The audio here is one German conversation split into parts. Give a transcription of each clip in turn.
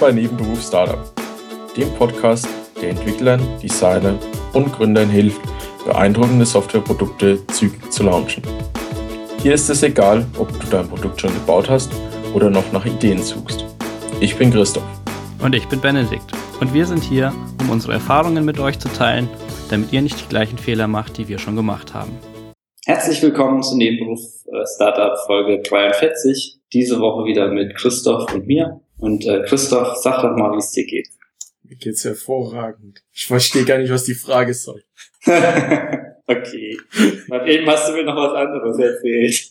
Bei Nebenberuf Startup, dem Podcast, der Entwicklern, Designern und Gründern hilft, beeindruckende Softwareprodukte zügig zu launchen. Hier ist es egal, ob du dein Produkt schon gebaut hast oder noch nach Ideen suchst. Ich bin Christoph. Und ich bin Benedikt. Und wir sind hier, um unsere Erfahrungen mit euch zu teilen, damit ihr nicht die gleichen Fehler macht, die wir schon gemacht haben. Herzlich willkommen zu Nebenberuf äh, Startup Folge 43. Diese Woche wieder mit Christoph und mir. Und äh, Christoph, sag doch mal, wie es dir geht. Mir geht's hervorragend. Ich verstehe gar nicht, was die Frage soll. okay. Nach eben hast du mir noch was anderes erzählt.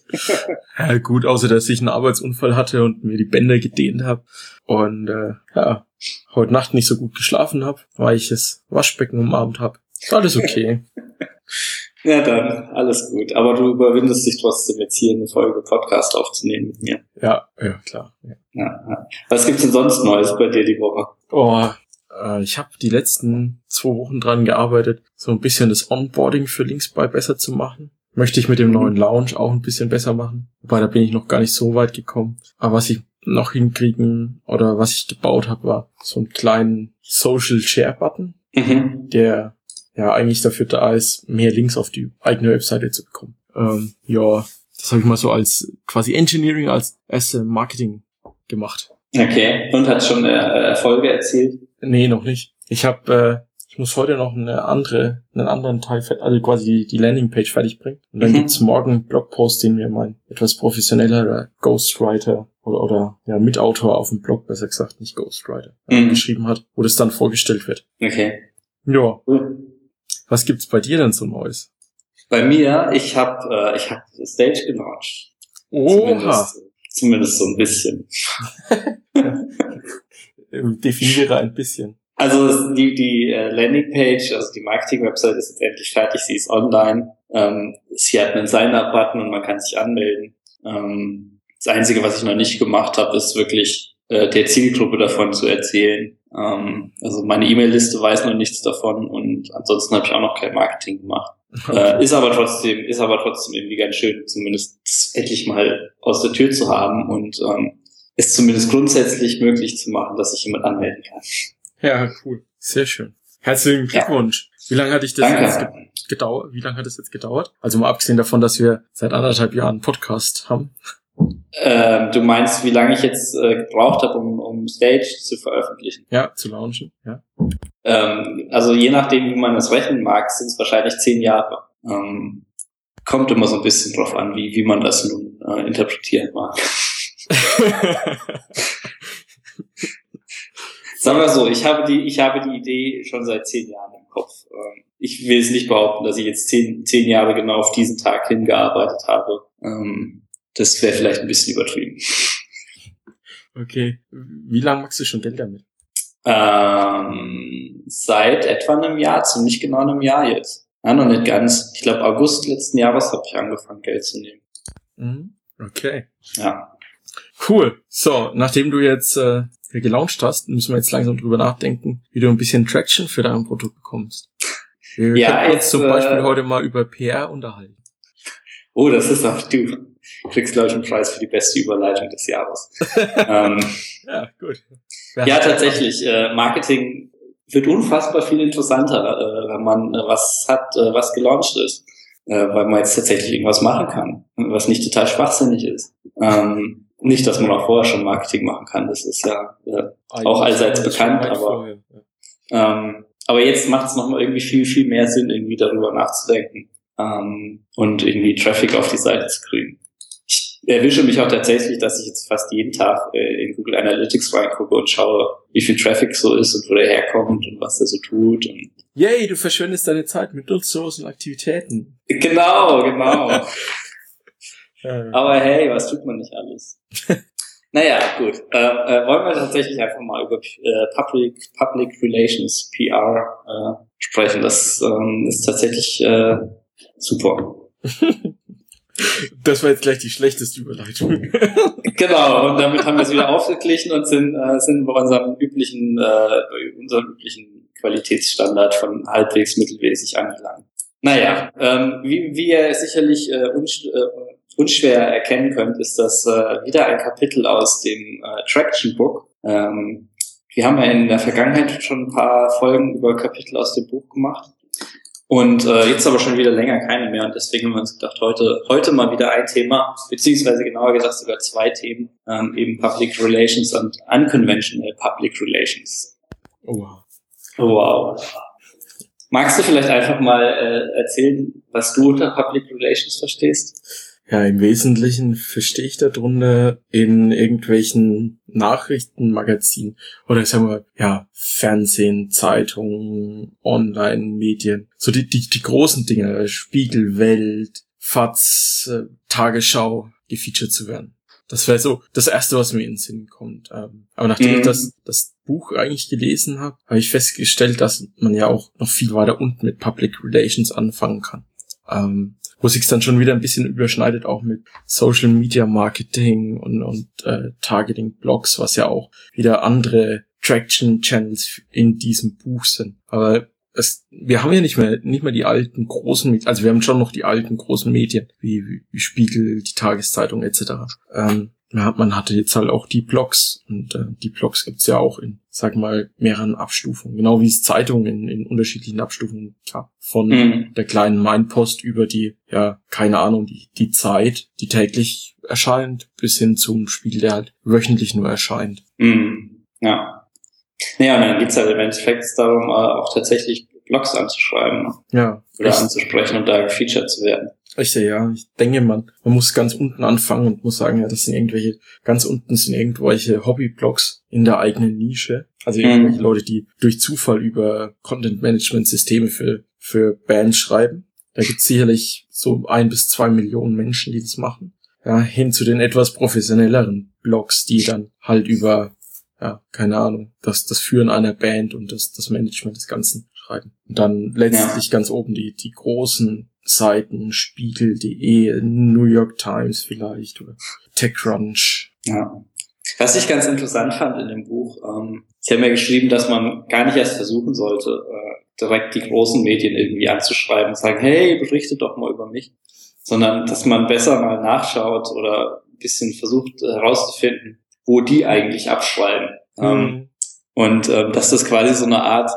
ja, gut, außer dass ich einen Arbeitsunfall hatte und mir die Bänder gedehnt habe. Und äh, ja, heute Nacht nicht so gut geschlafen habe, weil ich das Waschbecken umarmt habe. Ist alles okay. ja, dann, alles gut. Aber du überwindest dich trotzdem jetzt hier eine Folge Podcast aufzunehmen mit mir. Ja, ja, klar. Ja. Ja, ja. Was gibt's denn sonst Neues bei dir die Woche? Oh, äh, ich habe die letzten zwei Wochen dran gearbeitet, so ein bisschen das Onboarding für Linksbuy besser zu machen. Möchte ich mit dem neuen Lounge auch ein bisschen besser machen. Wobei, da bin ich noch gar nicht so weit gekommen. Aber was ich noch hinkriegen oder was ich gebaut habe, war so einen kleinen Social Share Button, Mhm. der ja eigentlich dafür da ist, mehr Links auf die eigene Webseite zu bekommen. Ähm, ja, das habe ich mal so als quasi Engineering als erste Marketing gemacht. Okay. Und hat schon äh, Erfolge erzielt? Nee, noch nicht. Ich habe, äh, ich muss heute noch eine andere, einen anderen Teil, also quasi die Landingpage fertig bringen. Und dann Mhm. gibt's morgen einen Blogpost, den mir mein etwas professionellerer Ghostwriter oder, oder ja, Mitautor auf dem Blog, besser gesagt, nicht Ghostwriter, Mhm. geschrieben hat, wo das dann vorgestellt wird. Okay. Ja, Cool. Was gibt's bei dir denn so Neues? Bei mir, ich habe äh, ich hab Stage gelauncht. Oha! Zumindest, zumindest so ein bisschen. Definiere ein bisschen. Also die, die äh, Landingpage, also die Marketing-Website ist jetzt endlich fertig, sie ist online. Ähm, sie hat einen Sign-up-Button und man kann sich anmelden. Ähm, das Einzige, was ich noch nicht gemacht habe, ist wirklich äh, der Zielgruppe davon zu erzählen. Ähm, also meine E-Mail-Liste weiß noch nichts davon und ansonsten habe ich auch noch kein Marketing gemacht. Äh, ist aber trotzdem, ist aber trotzdem irgendwie ganz schön, zumindest endlich mal aus der Tür zu haben und ähm, es zumindest grundsätzlich möglich zu machen, dass sich jemand anmelden kann. Ja, cool. Sehr schön. Herzlichen Ja. Glückwunsch. Wie lange hat dich das jetzt Danke. ge gedauert? Wie lange hat das jetzt gedauert? Also mal abgesehen davon, dass wir seit anderthalb Jahren einen Podcast haben. Ähm, du meinst, wie lange ich jetzt äh, gebraucht habe, um, um Stage zu veröffentlichen? Ja, zu launchen. Ja. Ähm, also je nachdem, wie man das rechnen mag, sind es wahrscheinlich zehn Jahre. Ähm, kommt immer so ein bisschen drauf an, wie, wie man das nun äh, interpretieren mag. Sagen wir so, ich habe die, ich habe die Idee schon seit zehn Jahren im Kopf. Ähm, ich will es nicht behaupten, dass ich jetzt zehn, zehn Jahre genau auf diesen Tag hingearbeitet habe. Ähm, das wäre vielleicht ein bisschen übertrieben. okay. Wie lange machst du schon Geld damit? Ähm, seit etwa einem Jahr, ziemlich genau einem Jahr jetzt. Ja, noch nicht ganz. Ich glaube, August letzten Jahres habe ich angefangen, Geld zu nehmen. Mhm. Okay. Ja. Cool. So, nachdem du jetzt äh, gelauncht hast, müssen wir jetzt langsam drüber nachdenken, wie du ein bisschen Traction für dein Produkt bekommst. Wir Ja, könnten uns jetzt, zum Beispiel äh, heute mal über PR unterhalten. Oh, das ist auch du. Kriegst, glaube ich, einen Preis für die beste Überleitung des Jahres. ähm, Ja, gut. Wer ja, tatsächlich. Äh, Marketing wird unfassbar viel interessanter, äh, wenn man äh, was hat, äh, was gelauncht ist. Äh, weil man jetzt tatsächlich irgendwas machen kann, was nicht total schwachsinnig ist. Ähm, nicht, dass man auch vorher schon Marketing machen kann. Das ist ja äh, auch allseits Das ist schon bekannt, aber- ja. Ähm, aber jetzt macht es nochmal irgendwie viel, viel mehr Sinn, irgendwie darüber nachzudenken ähm, und irgendwie Traffic auf die Seite zu kriegen. Erwische mich auch tatsächlich, dass ich jetzt fast jeden Tag äh, in Google Analytics reingucke und schaue, wie viel Traffic so ist und wo der herkommt und was der so tut. Und Yay, du verschwendest deine Zeit mit nutzlosen Aktivitäten. genau, genau. Aber hey, was tut man nicht alles? naja, gut. Äh, äh, wollen wir tatsächlich einfach mal über äh, Public, Public Relations, PR, äh, sprechen. Das ähm, ist tatsächlich äh, super. Das war jetzt gleich die schlechteste Überleitung. Genau, und damit haben wir es wieder aufgeglichen und sind, äh, sind bei unserem üblichen, äh, unserem üblichen Qualitätsstandard von halbwegs mittelmäßig angelangt. Naja, ähm, wie, wie ihr sicherlich äh, unsch äh, unschwer erkennen könnt, ist das äh, wieder ein Kapitel aus dem äh, Traction Book. Ähm, wir haben ja in der Vergangenheit schon ein paar Folgen über Kapitel aus dem Buch gemacht. Und äh, jetzt aber schon wieder länger keine mehr. Und deswegen haben wir uns gedacht, heute, heute mal wieder ein Thema, beziehungsweise genauer gesagt sogar zwei Themen, ähm, eben Public Relations und Unconventional Public Relations. Oh, wow. Wow. Magst du vielleicht einfach mal äh, erzählen, was du unter Public Relations verstehst? Ja, im Wesentlichen verstehe ich darunter in irgendwelchen Nachrichtenmagazinen oder sagen wir, ja, Fernsehen, Zeitungen, Online-Medien. So die, die, die großen Dinge, Spiegel, Welt, FATS, äh, Tagesschau, gefeatured zu werden. Das wäre so das Erste, was mir in den Sinn kommt. Ähm, aber nachdem mhm. ich das, das Buch eigentlich gelesen habe, habe ich festgestellt, dass man ja auch noch viel weiter unten mit Public Relations anfangen kann. Ähm, wo sich dann schon wieder ein bisschen überschneidet, auch mit Social Media Marketing und, und äh, Targeting Blogs, was ja auch wieder andere Traction Channels in diesem Buch sind. Aber es, wir haben ja nicht mehr, nicht mehr die alten großen also wir haben schon noch die alten großen Medien, wie, wie, wie Spiegel, die Tageszeitung etc. Ähm, ja, man hatte jetzt halt auch die Blogs und äh, die Blogs gibt's ja auch in, sag mal, mehreren Abstufungen. Genau wie es Zeitungen in, in unterschiedlichen Abstufungen gab. Von mhm. der kleinen Mindpost über die, ja, keine Ahnung, die, die Zeit, die täglich erscheint, bis hin zum Spiel, der halt wöchentlich nur erscheint. Mhm. Ja. Naja, und dann geht's halt im Endeffekt darum, äh, auch tatsächlich Blogs anzuschreiben. Ne? Ja. Oder ich, anzusprechen und da gefeatured zu werden. Richtig, ja. Ich denke, man, man muss ganz unten anfangen und muss sagen, ja, das sind irgendwelche, ganz unten sind irgendwelche Hobbyblogs in der eigenen Nische. Also irgendwelche mhm. Leute, die durch Zufall über Content-Management-Systeme für, für Bands schreiben. Da gibt es sicherlich so ein bis zwei Millionen Menschen, die das machen. Ja, hin zu den etwas professionelleren Blogs, die dann halt über, ja, keine Ahnung, das, das Führen einer Band und das, das Management des Ganzen schreiben. Und dann letztlich ja. ganz oben die, die großen Seiten, Spiegel.de, New York Times vielleicht oder TechCrunch. Ja. Was ich ganz interessant fand in dem Buch, ähm, Sie haben ja geschrieben, dass man gar nicht erst versuchen sollte, äh, direkt die großen Medien irgendwie anzuschreiben und sagen, hey, berichtet doch mal über mich, sondern dass man besser mal nachschaut oder ein bisschen versucht herauszufinden, wo die eigentlich abschreiben. Mhm. Ähm, und ähm, dass das quasi so eine Art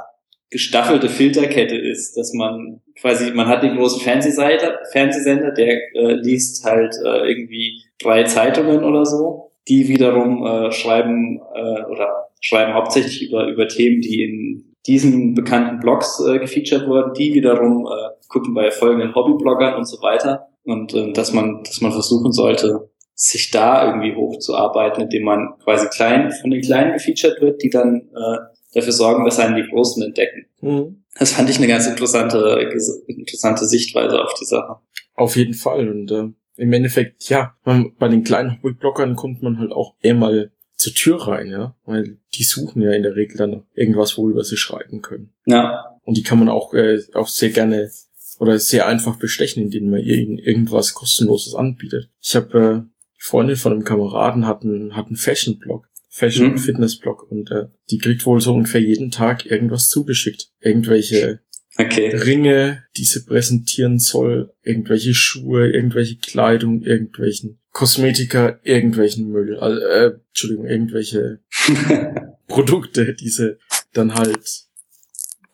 gestaffelte Filterkette ist, dass man quasi, man hat den großen Fernsehseite, Fernsehsender, der äh, liest halt äh, irgendwie drei Zeitungen oder so, die wiederum äh, schreiben äh, oder schreiben hauptsächlich über, über Themen, die in diesen bekannten Blogs äh, gefeatured wurden, die wiederum äh, gucken bei folgenden Hobbybloggern und so weiter. Und äh, dass man, dass man versuchen sollte, sich da irgendwie hochzuarbeiten, indem man quasi klein von den Kleinen gefeatured wird, die dann äh, dafür sorgen, dass einen die Großen entdecken. Mhm. Das fand ich eine ganz interessante, interessante Sichtweise auf die Sache. Auf jeden Fall. Und äh, im Endeffekt, ja, man, bei den kleinen Hobbyblockern kommt man halt auch eher mal zur Tür rein, ja. Weil die suchen ja in der Regel dann irgendwas, worüber sie schreiben können. Ja. Und die kann man auch, äh, auch sehr gerne oder sehr einfach bestechen, indem man ihnen irgendwas kostenloses anbietet. Ich habe äh, Freundin von einem Kameraden hat einen, hat einen Fashion-Blog Fashion- mhm. Fitness-Blog und äh, die kriegt wohl so ungefähr jeden Tag irgendwas zugeschickt. Irgendwelche okay. Ringe, die sie präsentieren soll, irgendwelche Schuhe, irgendwelche Kleidung, irgendwelchen Kosmetika, irgendwelchen Müll, also, äh, Entschuldigung, irgendwelche Produkte, die sie dann halt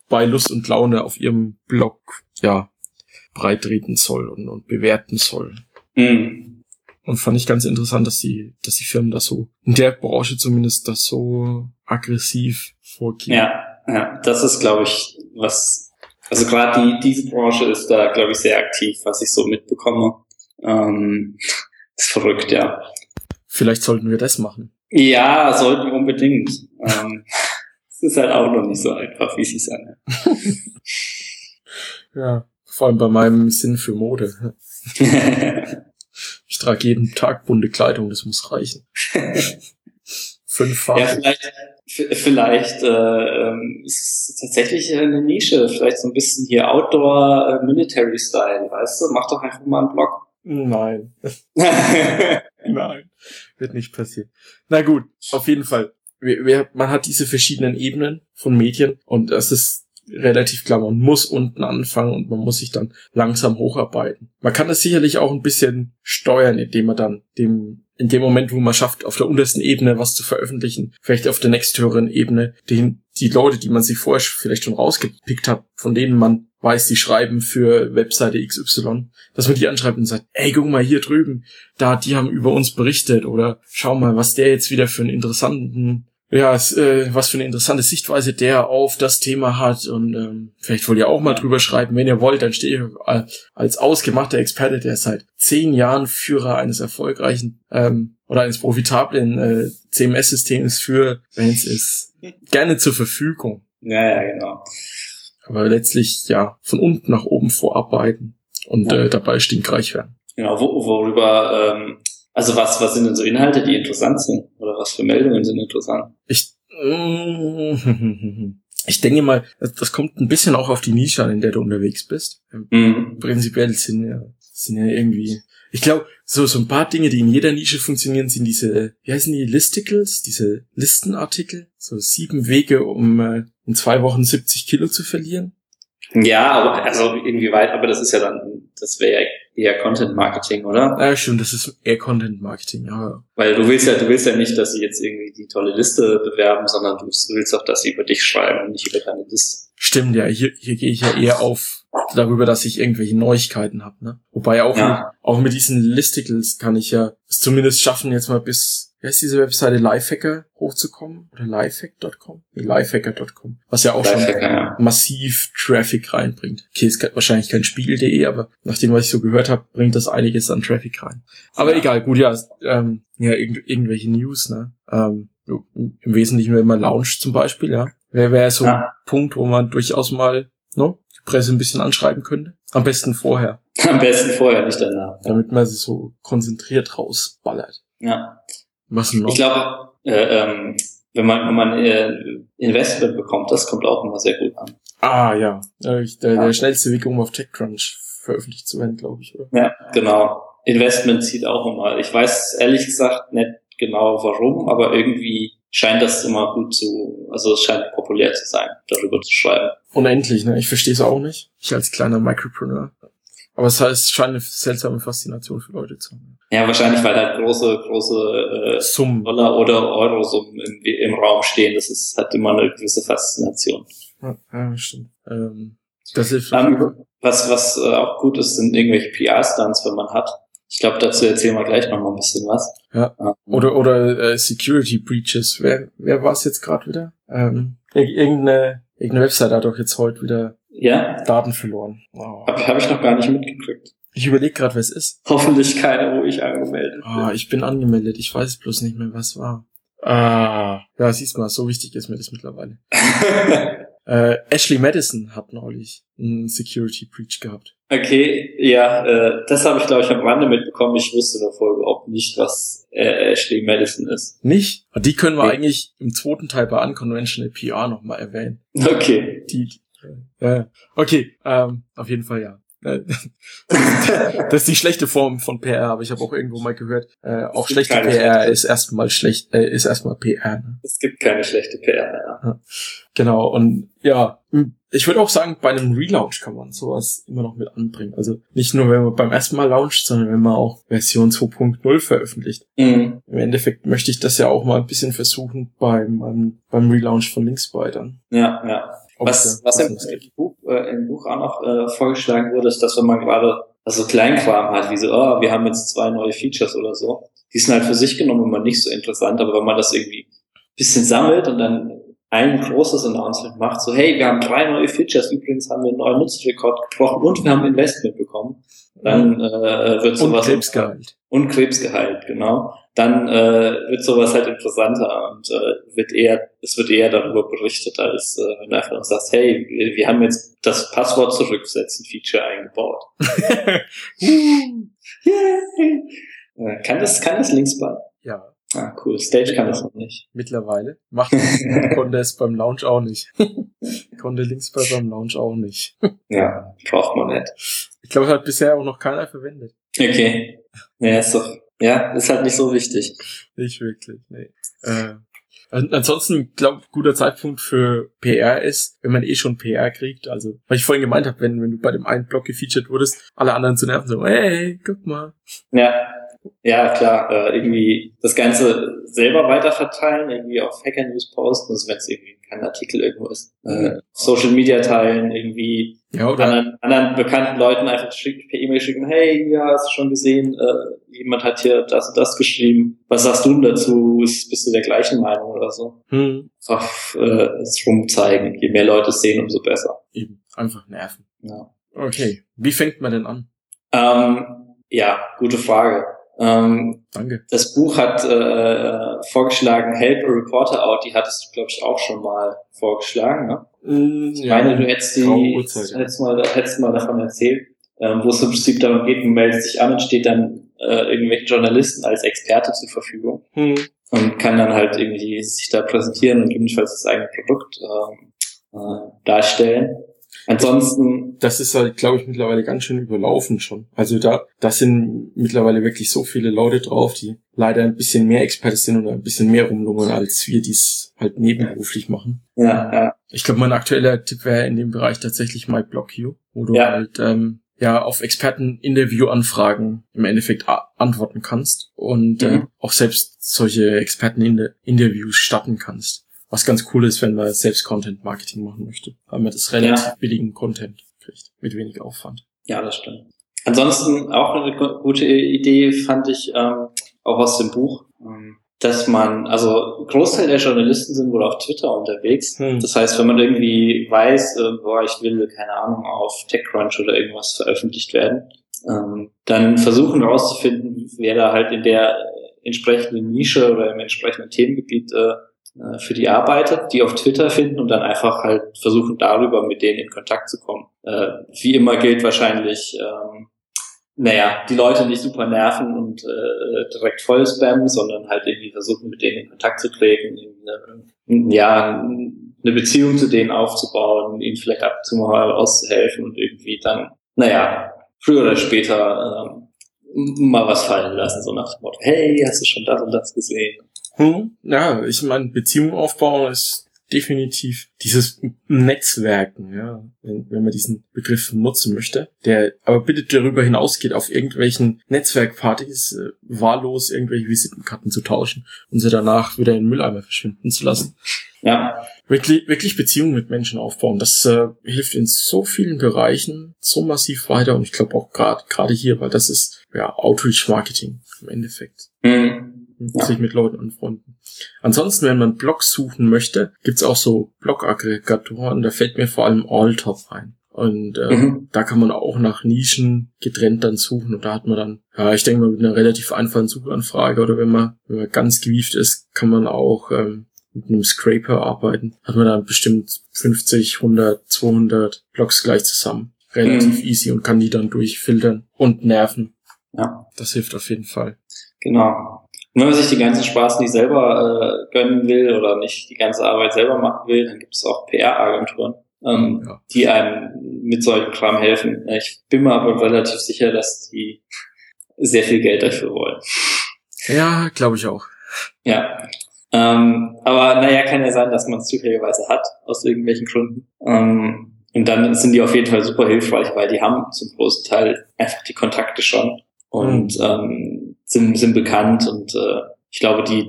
bei Lust und Laune auf ihrem Blog, ja, breitreden soll und, und bewerten soll. Mhm. Und fand ich ganz interessant, dass die, dass die Firmen das so, in der Branche zumindest, das so aggressiv vorgehen. Ja, ja, das ist, glaube ich, was, also gerade die, diese Branche ist da, glaube ich, sehr aktiv, was ich so mitbekomme. Ähm, ist verrückt, ja. Vielleicht sollten wir das machen. Ja, sollten wir unbedingt. ähm, es ist halt auch noch nicht so einfach, wie es sich anhört. ja, vor allem bei meinem Sinn für Mode. Trage jeden Tag bunte Kleidung, das muss reichen. Fünf Farben. Ja, vielleicht, vielleicht äh, ähm, ist es tatsächlich eine Nische, vielleicht so ein bisschen hier Outdoor äh, Military Style, weißt du? Mach doch einfach mal einen Blog. Nein. Nein, wird nicht passieren. Na gut, auf jeden Fall. Man hat diese verschiedenen Ebenen von Medien und das ist relativ klar, man muss unten anfangen und man muss sich dann langsam hocharbeiten. Man kann das sicherlich auch ein bisschen steuern, indem man dann dem in dem Moment, wo man schafft, auf der untersten Ebene was zu veröffentlichen, vielleicht auf der nächsthöheren Ebene, den, die Leute, die man sich vorher vielleicht schon rausgepickt hat, von denen man weiß, die schreiben für Webseite XY, dass man die anschreibt und sagt, ey, guck mal hier drüben, da, die haben über uns berichtet oder schau mal, was der jetzt wieder für einen interessanten ja, es, äh, was für eine interessante Sichtweise der auf das Thema hat und ähm, vielleicht wollt ihr auch mal drüber schreiben, wenn ihr wollt, dann stehe ich als ausgemachter Experte, der seit zehn Jahren Führer eines erfolgreichen ähm, oder eines profitablen äh, CMS-Systems für Bands ist, gerne zur Verfügung. Ja, ja, genau. Aber letztlich ja von unten nach oben vorarbeiten und ja. äh, dabei stinkreich werden. Genau, wo, worüber ähm, also was, was sind denn so Inhalte, die interessant sind? Oder was für Meldungen sind interessant? Ich, ich denke mal, das kommt ein bisschen auch auf die Nische an, in der du unterwegs bist. Mhm. Prinzipiell sind ja, sind ja irgendwie, ich glaube, so, so ein paar Dinge, die in jeder Nische funktionieren, sind diese, wie heißen die, Listicles, diese Listenartikel, so sieben Wege, um äh, in zwei Wochen 70 Kilo zu verlieren. Ja, aber also inwieweit, aber das ist ja dann, das wäre ja eher Content Marketing, oder? Ja, stimmt, das ist eher Content Marketing, ja. Weil du willst ja, du willst ja nicht, dass sie jetzt irgendwie die tolle Liste bewerben, sondern du willst auch, dass sie über dich schreiben und nicht über deine Liste. Stimmt, ja, hier, hier gehe ich ja eher auf darüber, dass ich irgendwelche Neuigkeiten habe, ne? Wobei auch, ja. mit, auch mit diesen Listicles kann ich ja es zumindest schaffen, jetzt mal bis wie heißt diese Webseite Lifehacker hochzukommen oder lifehack.com? Nee, lifehacker.com. Was ja auch schon ja. massiv Traffic reinbringt. Okay, es ist wahrscheinlich kein Spiegel.de, aber nach dem, was ich so gehört habe, bringt das einiges an Traffic rein. Aber ja. egal, gut, ja, ähm, ja, irgendw irgendwelche News, ne? Ähm, Im Wesentlichen, wenn man launcht zum Beispiel, ja. Wäre wär so ja. ein Punkt, wo man durchaus mal no, die Presse ein bisschen anschreiben könnte. Am besten vorher. Am besten vorher, nicht danach. Damit man sie so konzentriert rausballert. Ja. Was noch? Ich glaube, äh, ähm, wenn man, wenn man äh, Investment bekommt, das kommt auch immer sehr gut an. Ah ja, der, der, ja. der schnellste Weg, um auf TechCrunch veröffentlicht zu werden, glaube ich. Oder? Ja, genau. Investment zieht auch immer. Ich weiß ehrlich gesagt nicht genau warum, aber irgendwie scheint das immer gut zu, also es scheint populär zu sein, darüber zu schreiben. Unendlich, ne? Ich verstehe es auch nicht. Ich als kleiner Micropreneur. Aber es heißt, es scheint eine seltsame Faszination für Leute zu haben. Ja, wahrscheinlich, weil halt große, große äh, Summen. Dollar oder Euro-Summen im, im Raum stehen. Das ist, hat immer eine gewisse Faszination. Ja, ja stimmt. Ähm, das hilft ähm, was, was äh, auch gut ist, sind irgendwelche PR-Stunts, wenn man hat. Ich glaube, dazu erzählen wir gleich noch mal ein bisschen was. Ja. Ähm, oder oder äh, Security Breaches. Wer, wer war es jetzt gerade wieder? Ähm, irgendeine, irgendeine Website hat doch jetzt heute wieder ja? Daten verloren. Oh. Habe hab ich noch gar nicht mitgekriegt. Ich überlege gerade, wer es ist. Hoffentlich keine, wo ich angemeldet bin. Ah, ich bin angemeldet. Ich weiß bloß nicht mehr, was war. Ah, ja, siehst mal, so wichtig ist mir das mittlerweile. äh, Ashley Madison hat neulich einen Security Breach gehabt. Okay, ja, äh, das habe ich glaube ich am Rande mitbekommen. Ich wusste davor überhaupt nicht, was äh, Ashley Madison ist. Nicht? Die können wir okay. eigentlich im zweiten Teil bei Unconventional PR nochmal erwähnen. Okay. Die, die äh, okay, ähm, auf jeden Fall ja. Äh, das ist die schlechte Form von PR, aber ich habe auch irgendwo mal gehört, äh, auch schlechte PR schlechte. ist erstmal schlecht, äh, ist erstmal PR. Ne? Es gibt keine schlechte PR. Ja. Genau, und ja, ich würde auch sagen, bei einem Relaunch kann man sowas immer noch mit anbringen. Also nicht nur, wenn man beim ersten Mal launcht, sondern wenn man auch Version 2.0 veröffentlicht. Mhm. Im Endeffekt möchte ich das ja auch mal ein bisschen versuchen beim, beim, beim Relaunch von Linksby dann. Ja, ja. Was, was im, Buch, äh, im Buch auch noch äh, vorgeschlagen wurde, ist, dass wenn man gerade also Kleinkram hat, wie so, oh, wir haben jetzt zwei neue Features oder so, die sind halt für sich genommen immer nicht so interessant, aber wenn man das irgendwie bisschen sammelt und dann ein großes Announcement macht, so hey, wir haben drei neue Features, übrigens haben wir einen neuen Nutzerrekord gebrochen und wir haben Investment bekommen, dann äh, wird sowas... Und Krebsgehalt. Und Krebsgehalt, genau dann äh, wird sowas halt interessanter und äh, wird eher, es wird eher darüber berichtet, als äh, wenn du einfach sagst, hey, wir, wir haben jetzt das Passwort zurücksetzen Feature eingebaut. äh, kann das, kann das Linksball? Ja. Ah, cool. Stage kann das noch nicht. Mittlerweile. Macht konnte es beim Launch auch nicht. konnte Linksball beim Launch auch nicht. ja, braucht man nicht. Ich glaube, hat bisher auch noch keiner verwendet. Okay. Ja, ist doch ja, ist halt nicht so wichtig. Nicht wirklich, nee. Äh, Ansonsten, glaube guter Zeitpunkt für PR ist, wenn man eh schon PR kriegt. Also, weil ich vorhin gemeint habe, wenn, wenn du bei dem einen Blog gefeatured wurdest, alle anderen zu nerven, so, hey, guck mal. Ja, ja, klar, äh, irgendwie das Ganze selber weiterverteilen, irgendwie auf Hacker News posten, also wenn es irgendwie kein Artikel irgendwo ist, äh, Social Media teilen, irgendwie ja, anderen, anderen bekannten Leuten einfach schick, per E-Mail schicken, hey, ja, hast du schon gesehen, äh, jemand hat hier das und das geschrieben, was sagst du denn dazu, ist, bist du der gleichen Meinung oder so? hm, Einfach äh, es rumzeigen, je mehr Leute es sehen, umso besser. eben, einfach nerven. Ja, Okay, wie fängt man denn an? ähm, ja gute Frage. Ähm, Danke. Das Buch hat äh, vorgeschlagen, Help a Reporter Out, die hattest du, glaube ich, auch schon mal vorgeschlagen. Ne? Mm, Ich meine, du hättest, die, ja. hättest, mal, hättest mal davon erzählt, ähm, wo es im Prinzip darum geht, du meldest dich an und steht dann äh, irgendwelchen Journalisten als Experte zur Verfügung Hm. und kann dann halt irgendwie sich da präsentieren und gegebenenfalls das eigene Produkt ähm, äh, darstellen. Ansonsten, das ist halt, glaube ich, mittlerweile ganz schön überlaufen schon. Also da, da sind mittlerweile wirklich so viele Leute drauf, die leider ein bisschen mehr Experte sind und ein bisschen mehr rumlungern, als wir dies halt nebenberuflich machen. ja, ja, Ich glaube, mein aktueller Tipp wäre in dem Bereich tatsächlich MyBlockU, wo du Ja. halt ähm, ja auf Experten-Interview-Anfragen im Endeffekt antworten kannst und äh, Mhm. auch selbst solche Experten-Interviews starten kannst. Was ganz cool ist, wenn man selbst Content-Marketing machen möchte, weil man das relativ Ja. billigen Content kriegt, mit wenig Aufwand. ja, das stimmt. Ansonsten auch eine gu- gute Idee fand ich ähm, auch aus dem Buch, ähm, dass man, also Großteil der Journalisten sind wohl auf Twitter unterwegs. Hm. Das heißt, wenn man irgendwie weiß, äh, boah, ich will, keine Ahnung, auf TechCrunch oder irgendwas veröffentlicht werden, ähm, dann versuchen herauszufinden, wer da halt in der äh, entsprechenden Nische oder im entsprechenden Themengebiet äh, für die arbeitet, die auf Twitter finden und dann einfach halt versuchen, darüber mit denen in Kontakt zu kommen. Äh, wie immer gilt wahrscheinlich, ähm, naja, die Leute nicht super nerven und äh, direkt voll spammen, sondern halt irgendwie versuchen, mit denen in Kontakt zu treten, eine, ja, eine Beziehung zu denen aufzubauen, ihnen vielleicht ab und zu mal auszuhelfen und irgendwie dann, naja, früher oder später ähm, mal was fallen lassen, so nach dem Motto, hey, hast du schon das und das gesehen? Hm? Ja, ich meine, Beziehung aufbauen ist definitiv dieses Netzwerken, ja, wenn, wenn man diesen Begriff nutzen möchte, der aber bitte darüber hinausgeht, auf irgendwelchen Netzwerkpartys äh, wahllos irgendwelche Visitenkarten zu tauschen und sie danach wieder in den Mülleimer verschwinden zu lassen. Ja, Wirklich, wirklich Beziehungen mit Menschen aufbauen, das äh, hilft in so vielen Bereichen so massiv weiter und ich glaube auch gerade gerade hier, weil das ist ja Outreach Marketing im Endeffekt hm. Ja. sich mit Leuten anfreunden. Ansonsten, wenn man Blogs suchen möchte, gibt's auch so Blog-Aggregatoren, da fällt mir vor allem Alltop ein. Und äh, Mhm. da kann man auch nach Nischen getrennt dann suchen und da hat man dann, ja, ich denke mal mit einer relativ einfachen Suchanfrage oder wenn man, wenn man ganz gewieft ist, kann man auch ähm, mit einem Scraper arbeiten. Hat man dann bestimmt 50, 100, 200 Blogs gleich zusammen. Relativ Mhm. easy und kann die dann durchfiltern und nerven. ja. Das hilft auf jeden Fall. Genau. Und wenn man sich die ganzen Spaß nicht selber äh, gönnen will oder nicht die ganze Arbeit selber machen will, dann gibt es auch PR-Agenturen, ähm, Ja. die einem mit solchen Kram helfen. Ich bin mir aber relativ sicher, dass die sehr viel Geld dafür wollen. Ja, glaube ich auch. Ja. Ähm, aber naja, kann ja sein, dass man es zufälligerweise hat, aus irgendwelchen Gründen. Ähm, und dann sind die auf jeden Fall super hilfreich, weil die haben zum großen Teil einfach die Kontakte schon und ähm, sind, sind bekannt und äh, ich glaube, die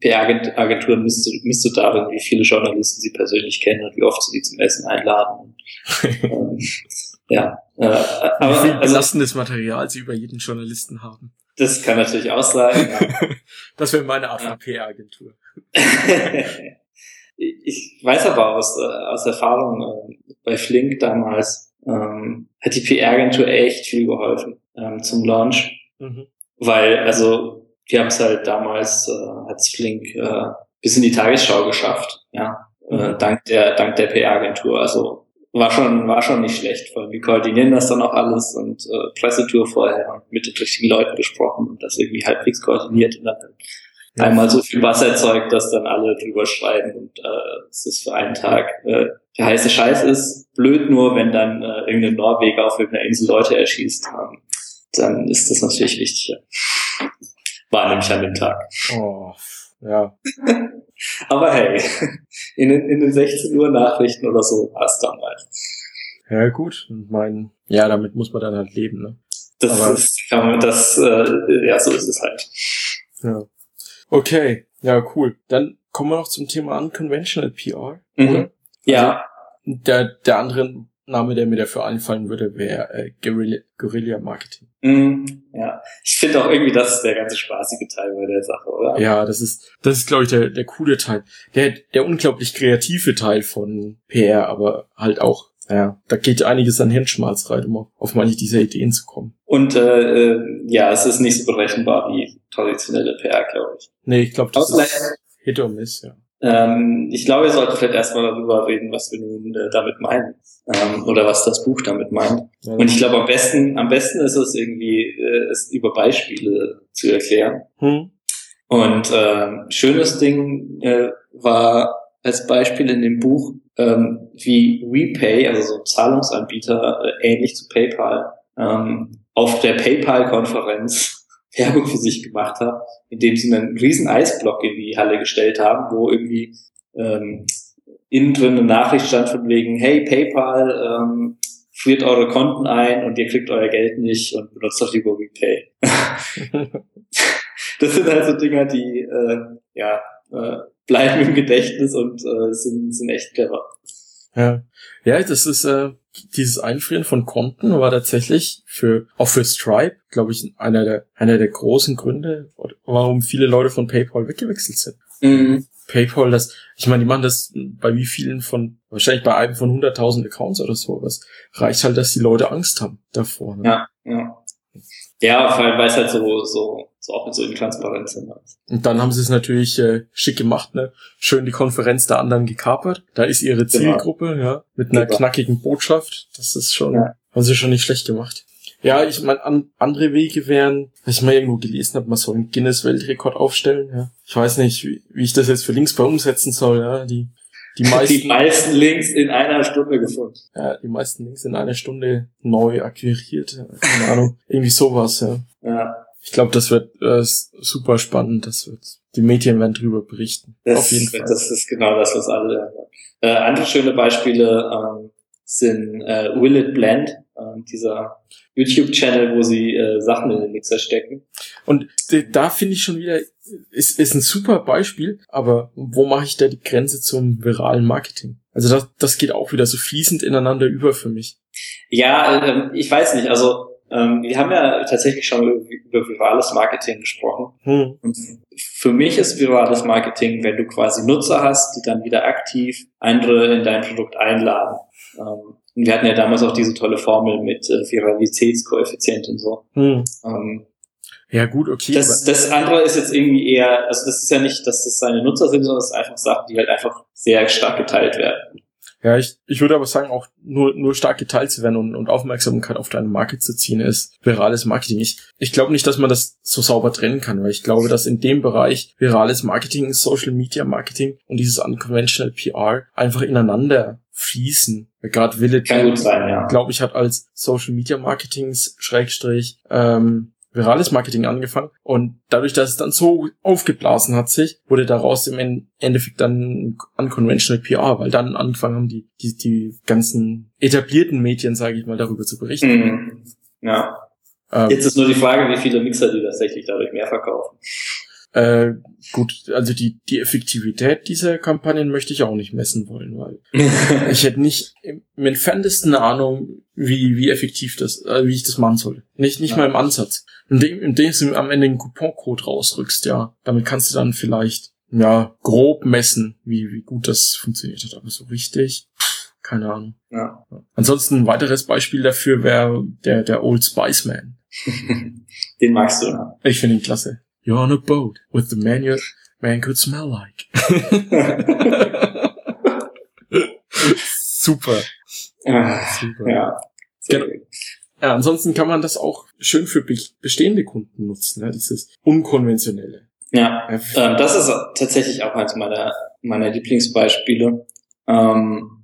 PR-Agenturen misst, du- misst du darin, wie viele Journalisten sie persönlich kennen und wie oft sie die zum Essen einladen. ähm, ja, äh, Wie viel aber also, belastendes Material sie über jeden Journalisten haben. das kann natürlich auch sein. Das wäre meine Art Ja. von PR-Agentur. ich weiß aber aus, äh, aus Erfahrung äh, bei Flink damals, ähm, hat die PR-Agentur echt viel geholfen ähm, zum Launch, Mhm. Weil also wir haben es halt damals, äh, hat's Flink äh, bis in die Tagesschau geschafft, ja, äh, Mhm. dank der dank der PR-Agentur. Also war schon war schon nicht schlecht, weil wir koordinieren das dann auch alles und äh, Pressetour vorher und mit den richtigen Leuten gesprochen und das irgendwie halbwegs koordiniert und dann Ja. einmal so viel Bass erzeugt, dass dann alle drüber schreiben und äh, es ist für einen Tag äh, der heiße Scheiß ist. Blöd nur, wenn dann äh, irgendein Norweger auf irgendeiner Insel Leute erschießt, ähm, dann ist das natürlich wichtig. ja. War nämlich an dem Tag. Oh, ja. Aber hey, in den, in den 16 Uhr Nachrichten oder so war es damals. Ja, gut. Ich meine, ja, damit muss man dann halt leben, ne? Das Aber- ist, kann man, das, äh, ja, so ist es halt. Ja. Okay, ja, cool. Dann kommen wir noch zum Thema Unconventional PR. Mhm. Oder? Ja, Der, der andere Name, der mir dafür einfallen würde, wäre äh, Guerilla, Guerilla Marketing. mhm, ja. Ich finde auch irgendwie, das ist der ganze spaßige Teil bei der Sache, oder? Ja, das ist, das ist, glaube ich, der, der coole Teil. Der, der unglaublich kreative Teil von PR, aber halt auch, ja, da geht einiges an Hirnschmalz rein, um auf- manche dieser Ideen zu kommen. Und äh, äh, ja, es ist nicht so berechenbar wie traditionelle PR, glaube ich. Nee, ich glaube, das vielleicht, ist Hit or Miss, ja. Ähm, ich glaube, wir sollten vielleicht erstmal darüber reden, was wir nun äh, damit meinen. Ähm, oder was das Buch damit meint. ja Und ich glaube, am besten, am besten ist es irgendwie, äh, es über Beispiele zu erklären. hm? Und ähm, schönes Ding äh, war als Beispiel in dem Buch, ähm, wie WePay, also so ein Zahlungsanbieter, äh, ähnlich zu PayPal, ähm, auf der PayPal-Konferenz Werbung für sich gemacht hat, indem sie einen riesen Eisblock in die Halle gestellt haben, wo irgendwie ähm, innen drin eine Nachricht stand von wegen, hey PayPal, ähm, friert eure Konten ein und ihr kriegt euer Geld nicht und benutzt doch lieber WePay. das sind halt so Dinger, die äh, ja äh, bleiben im Gedächtnis und äh, sind, sind echt clever. Ja, ja, das ist äh, dieses Einfrieren von Konten war tatsächlich für auch für Stripe, glaube ich, einer der einer der großen Gründe, warum viele Leute von PayPal weggewechselt sind. Mhm. PayPal, das, ich meine, die machen das bei wie vielen von, wahrscheinlich bei einem von 100.000 Accounts oder so, was reicht halt, dass die Leute Angst haben davor. Ne? Ja, ja. Ja, vor allem, weil es halt so, so, so auch mit so intransparent sind. Und dann haben sie es natürlich äh, schick gemacht, ne? Schön die Konferenz der anderen gekapert. Da ist ihre Zielgruppe, ja, mit einer Genau. knackigen Botschaft. Das ist schon, Ja. haben sie schon nicht schlecht gemacht. Ja, ich meine, an, andere Wege wären, was ich mal irgendwo gelesen habe, man soll einen Guinness-Weltrekord aufstellen, ja. Ich weiß nicht, wie, wie ich das jetzt für Links bei umsetzen soll, ja. Die, die meisten, Die meisten Links in einer Stunde gefunden. ja, die meisten Links in einer Stunde neu akquiriert, ja. keine Ahnung, irgendwie sowas, ja. Ja, Ich glaube, das wird äh, super spannend, das wird, die Medien werden drüber berichten. das, Auf jeden Fall. das ist genau das, was alle lernen. Äh, andere schöne Beispiele ähm, sind äh, Will It Blend, ähm, dieser YouTube-Channel, wo sie äh, Sachen in den Mixer stecken. Und da finde ich schon wieder, ist, ist ein super Beispiel, aber wo mache ich da die Grenze zum viralen Marketing? Also das, das geht auch wieder so fließend ineinander über für mich. Ja, ähm, ich weiß nicht. Also ähm, wir haben ja tatsächlich schon über, über virales Marketing gesprochen. Hm. Und für mich ist virales Marketing, wenn du quasi Nutzer hast, die dann wieder aktiv andere in dein Produkt einladen. Ähm, und wir hatten ja damals auch diese tolle Formel mit äh, Viralitätskoeffizient und so. Hm. Ähm, Ja gut, okay. das, das andere ist jetzt irgendwie eher, also das ist ja nicht, dass das seine Nutzer sind, sondern es ist einfach Sachen, die halt einfach sehr stark geteilt werden. Ja, ich, ich würde aber sagen, auch nur, nur stark geteilt zu werden und, und Aufmerksamkeit auf deine Marke zu ziehen, ist virales Marketing. Ich, ich glaube nicht, dass man das so sauber trennen kann, weil ich glaube, dass in dem Bereich virales Marketing, Social Media Marketing und dieses Unconventional PR einfach ineinander fließen. Gerade sein, ja. glaube ich, hat als Social Media Marketings Schrägstrich ähm, virales Marketing angefangen und dadurch, dass es dann so aufgeblasen hat sich, wurde daraus im En- Endeffekt dann unconventional PR, weil dann angefangen haben die die, die ganzen etablierten Medien, sage ich mal, darüber zu berichten. Mhm. Ja. Ähm, Jetzt ist nur die Frage, wie viele Mixer die tatsächlich dadurch mehr verkaufen. Äh, gut, also die die Effektivität dieser Kampagnen möchte ich auch nicht messen wollen, weil ich hätte nicht im, entferntesten eine Ahnung, wie, wie effektiv das, äh, wie ich das machen soll. Nicht, nicht Ja. mal im Ansatz. Indem, indem du am Ende einen Couponcode rausrückst, ja. Damit kannst du dann vielleicht, ja, grob messen, wie, wie gut das funktioniert hat. Aber so richtig, keine Ahnung. ja. Ansonsten ein weiteres Beispiel dafür wäre der, der Old Spice Man. Den magst du, ne? Ich finde ihn klasse. You're on a boat with the man your man could smell like. Super, ja. super. ja. Genau. Ja, ansonsten kann man das auch schön für be- bestehende Kunden nutzen, ne? dieses Unkonventionelle. Ja. Ja, Ähm, das ist tatsächlich auch eins meiner, meiner Lieblingsbeispiele. Ähm,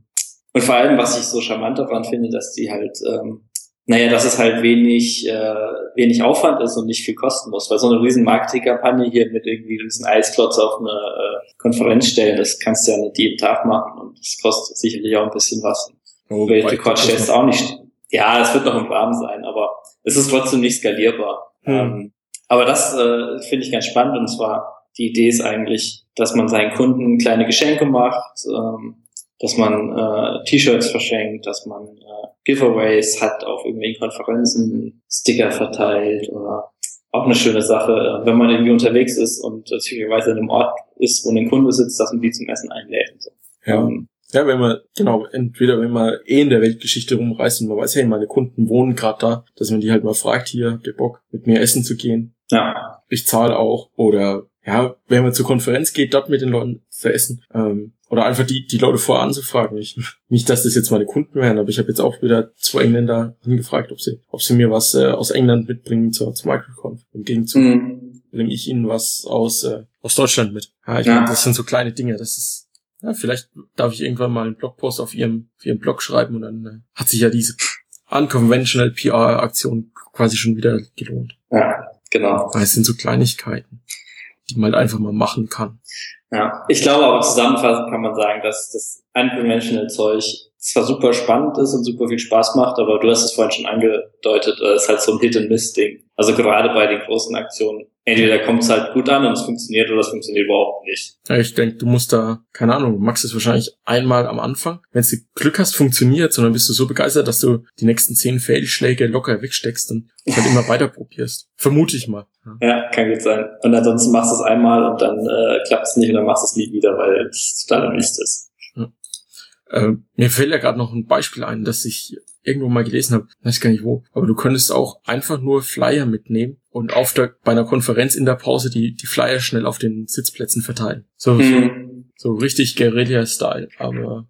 und vor allem, was ich so charmant daran finde, dass die halt ähm, naja, dass es halt wenig, äh, wenig Aufwand ist und nicht viel kosten muss. Weil so eine riesen Marketingkampagne hier mit irgendwie diesen Eisklotz auf eine äh, Konferenz stellen, das kannst du ja nicht jeden Tag machen und das kostet sicherlich auch ein bisschen was. Oh, Quatsch, der ist auch nicht. Ja, es wird noch im Rahmen sein, aber es ist trotzdem nicht skalierbar. Hm. Ähm, aber das äh, finde ich ganz spannend und zwar die Idee ist eigentlich, dass man seinen Kunden kleine Geschenke macht, ähm, dass man äh, T-Shirts verschenkt, dass man äh, Giveaways hat auf irgendwelchen Konferenzen, Sticker verteilt oder auch eine schöne Sache, äh, wenn man irgendwie unterwegs ist und zufälligerweise in einem Ort ist, wo ein Kunde sitzt, dass man die zum Essen einlädt. So. Ja. Ähm, ja, wenn man, genau, entweder wenn man eh in der Weltgeschichte rumreist und man weiß, hey, meine Kunden wohnen gerade da, dass man die halt mal fragt, hier, habt ihr Bock, mit mir essen zu gehen? Ja. Ich zahle auch. Oder ja, wenn man zur Konferenz geht, dort mit den Leuten zu essen. Ähm, oder einfach die, die Leute vorher anzufragen. Ich, nicht, dass das jetzt meine Kunden wären, aber ich habe jetzt auch wieder zwei Engländer angefragt, ob sie, ob sie mir was äh, aus England mitbringen zur, zur Microconf. Im Gegenzug mhm. bringe ich ihnen was aus, äh, aus Deutschland mit. Ja, ich ja. Meine, das sind so kleine Dinge. Das ist, ja, vielleicht darf ich irgendwann mal einen Blogpost auf ihrem, auf ihrem Blog schreiben und dann äh, hat sich ja diese unconventional PR-Aktion quasi schon wieder gelohnt. Ja, genau. Weil es sind so Kleinigkeiten die man einfach mal machen kann. Ja, ich glaube aber zusammenfassend kann man sagen, dass das unconventional Zeug zwar super spannend ist und super viel Spaß macht, aber du hast es vorhin schon angedeutet, äh, es ist halt so ein Hit-and-Miss-Ding. Also gerade bei den großen Aktionen. Entweder kommt es halt gut an und es funktioniert oder es funktioniert überhaupt nicht. Ja, ich denke, du musst da, keine Ahnung, du magst es wahrscheinlich einmal am Anfang. Wenn du Glück hast, funktioniert, sondern bist du so begeistert, dass du die nächsten zehn Fehlschläge locker wegsteckst und halt immer weiter probierst. Vermute ich mal. Ja. ja, kann gut sein. Und ansonsten machst du es einmal und dann äh, klappt es nicht und dann machst du es nie wieder, weil es total Mist ist. Äh, mir fällt ja gerade noch ein Beispiel ein, das ich irgendwo mal gelesen habe, weiß gar nicht wo, aber du könntest auch einfach nur Flyer mitnehmen und auf der, bei einer Konferenz in der Pause die, die Flyer schnell auf den Sitzplätzen verteilen. So, mhm. so, so richtig Guerilla-Style, aber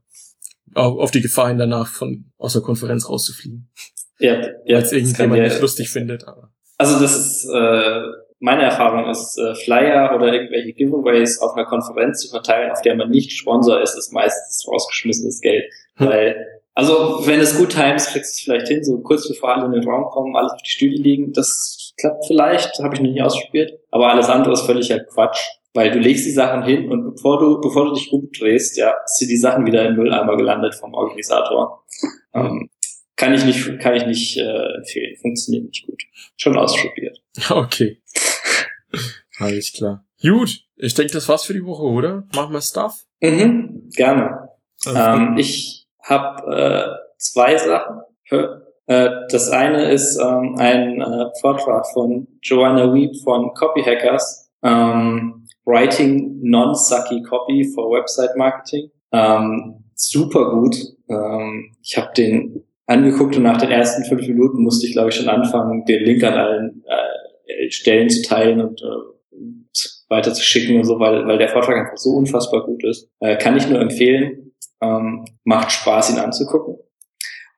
auf, auf die Gefahr hin danach von aus der Konferenz rauszufliegen. Ja, ja. Weil es irgendjemand ja, nicht lustig findet, aber. Also das ist, äh, meine Erfahrung ist, äh, Flyer oder irgendwelche Giveaways auf einer Konferenz zu verteilen, auf der man nicht Sponsor ist, ist meistens rausgeschmissenes Geld. Hm. Weil, also wenn es gut times, kriegst du es vielleicht hin, so kurz bevor alle in den Raum kommen, alles auf die Stühle liegen. Das klappt vielleicht, habe ich noch nie ausprobiert. Aber alles andere ist völlig halt Quatsch. Weil du legst die Sachen hin und bevor du, bevor du dich umdrehst, ja, sind die Sachen wieder im Mülleimer gelandet vom Organisator. Ähm, kann ich nicht, kann ich nicht äh, empfehlen. Funktioniert nicht gut. Schon ausprobiert. Okay. Alles klar. Gut, ich denke, das war's für die Woche, oder? Machen wir Stuff? Mhm, gerne. Ähm, ich habe äh, zwei Sachen. Äh, das eine ist ähm, ein äh, Vortrag von Joanna Weeb von Copy Hackers, ähm, Writing Non-Sucky Copy for Website Marketing. Ähm, super gut. Ähm, ich habe den angeguckt und nach den ersten fünf Minuten musste ich, glaube ich, schon anfangen, den Link an allen äh, Stellen zu teilen und äh, weiter zu schicken und so, weil, weil der Vortrag einfach so unfassbar gut ist. Äh, kann ich nur empfehlen. Ähm, macht Spaß, ihn anzugucken.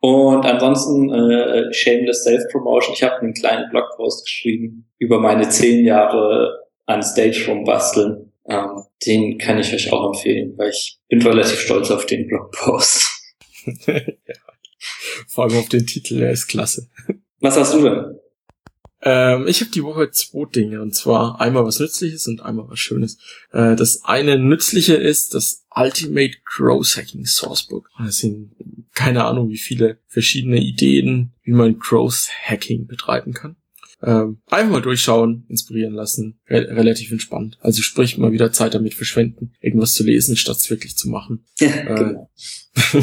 Und ansonsten äh, Shameless Self-Promotion. Ich habe einen kleinen Blogpost geschrieben über meine zehn Jahre an Stage rumbasteln. Ähm, den kann ich euch auch empfehlen, weil ich bin relativ stolz auf den Blogpost. ja. Vor allem auf den Titel, der ist klasse. Was hast du denn? Ähm, ich habe die Woche zwei Dinge und zwar einmal was Nützliches und einmal was Schönes. Äh, das eine Nützliche ist das Ultimate Growth Hacking Sourcebook. Das sind keine Ahnung wie viele verschiedene Ideen, wie man Growth Hacking betreiben kann. Ähm, einfach mal durchschauen, inspirieren lassen, re relativ entspannt. Also sprich mal wieder Zeit damit verschwenden, irgendwas zu lesen, statt es wirklich zu machen. Ja, genau. äh,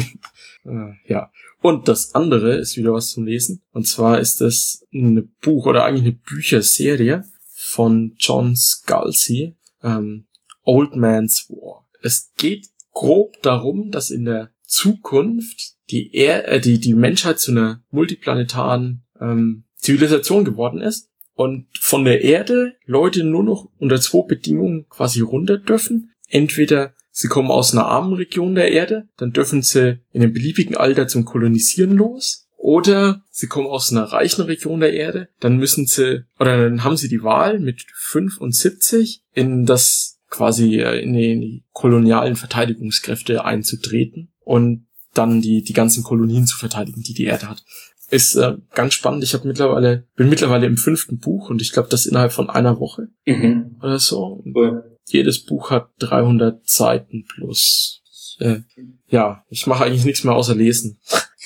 ja. Und das andere ist wieder was zum Lesen. Und zwar ist es ein Buch oder eigentlich eine Bücherserie von John Scalzi, ähm, Old Man's War. Es geht grob darum, dass in der Zukunft die, er äh, die, die Menschheit zu einer multiplanetaren ähm, Zivilisation geworden ist und von der Erde Leute nur noch unter zwei Bedingungen quasi runter dürfen. Entweder sie kommen aus einer armen Region der Erde, dann dürfen sie in einem beliebigen Alter zum Kolonisieren los. Oder sie kommen aus einer reichen Region der Erde, dann müssen sie, oder dann haben sie die Wahl mit 75 in das quasi äh, in die kolonialen Verteidigungskräfte einzutreten und dann die, die ganzen Kolonien zu verteidigen, die die Erde hat. ist äh, ganz spannend. Ich habe mittlerweile, bin mittlerweile im fünften Buch und ich glaube, das innerhalb von einer Woche Mhm. oder so. Cool. Jedes Buch hat 300 Seiten plus. Äh, ja, ich mache eigentlich nichts mehr außer lesen.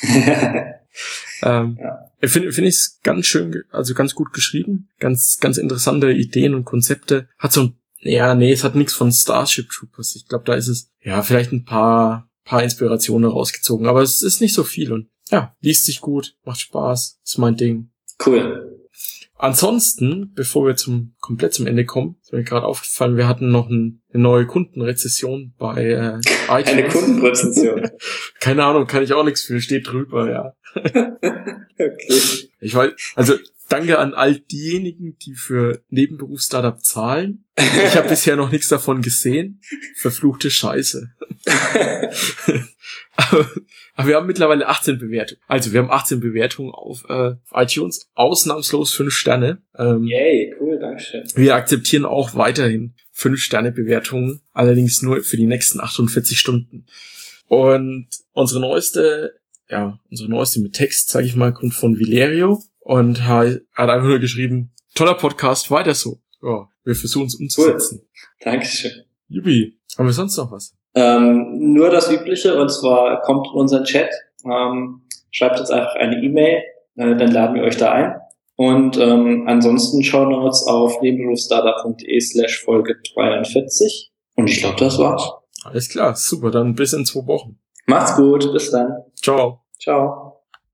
Ähm, Ja. Finde find ich es ganz schön, also ganz gut geschrieben, ganz ganz interessante Ideen und Konzepte. Hat so ein, ja, nee, es hat nichts von Starship Troopers. Ich glaube, da ist es ja vielleicht ein paar paar Inspirationen rausgezogen, aber es ist nicht so viel und ja, liest sich gut, macht Spaß, ist mein Ding. cool. Ansonsten, bevor wir zum komplett zum Ende kommen, ist mir gerade aufgefallen, wir hatten noch ein, eine neue Kundenrezession bei äh, iTunes. Eine Kundenrezension. Keine Ahnung, kann ich auch nichts für, steht drüber, ja. okay. Ich weiß, also danke an all diejenigen, die für Nebenberuf-Startup zahlen. Ich habe bisher noch nichts davon gesehen. Verfluchte Scheiße. aber, aber wir haben mittlerweile 18 Bewertungen. Also wir haben 18 Bewertungen auf äh, iTunes, ausnahmslos 5 Sterne. Ähm, Yay, cool, Dankeschön. Wir akzeptieren auch weiterhin 5 Sterne Bewertungen, allerdings nur für die nächsten 48 Stunden. Und unsere neueste, ja, unsere neueste mit Text, sage ich mal, kommt von Valerio und hat einfach nur geschrieben, toller Podcast, weiter so. Ja, wir versuchen es umzusetzen. Dankeschön. Jubi, haben wir sonst noch was? Ähm, nur das Übliche, und zwar kommt in unseren Chat, ähm, schreibt uns einfach eine E-Mail, äh, dann laden wir euch da ein. Und ähm, ansonsten schauen wir uns auf nebenberufsstartup.de slash Folge 43. Und ich glaube, das war's. Alles klar, super, dann bis in zwei Wochen. Macht's gut, bis dann. Ciao. Ciao.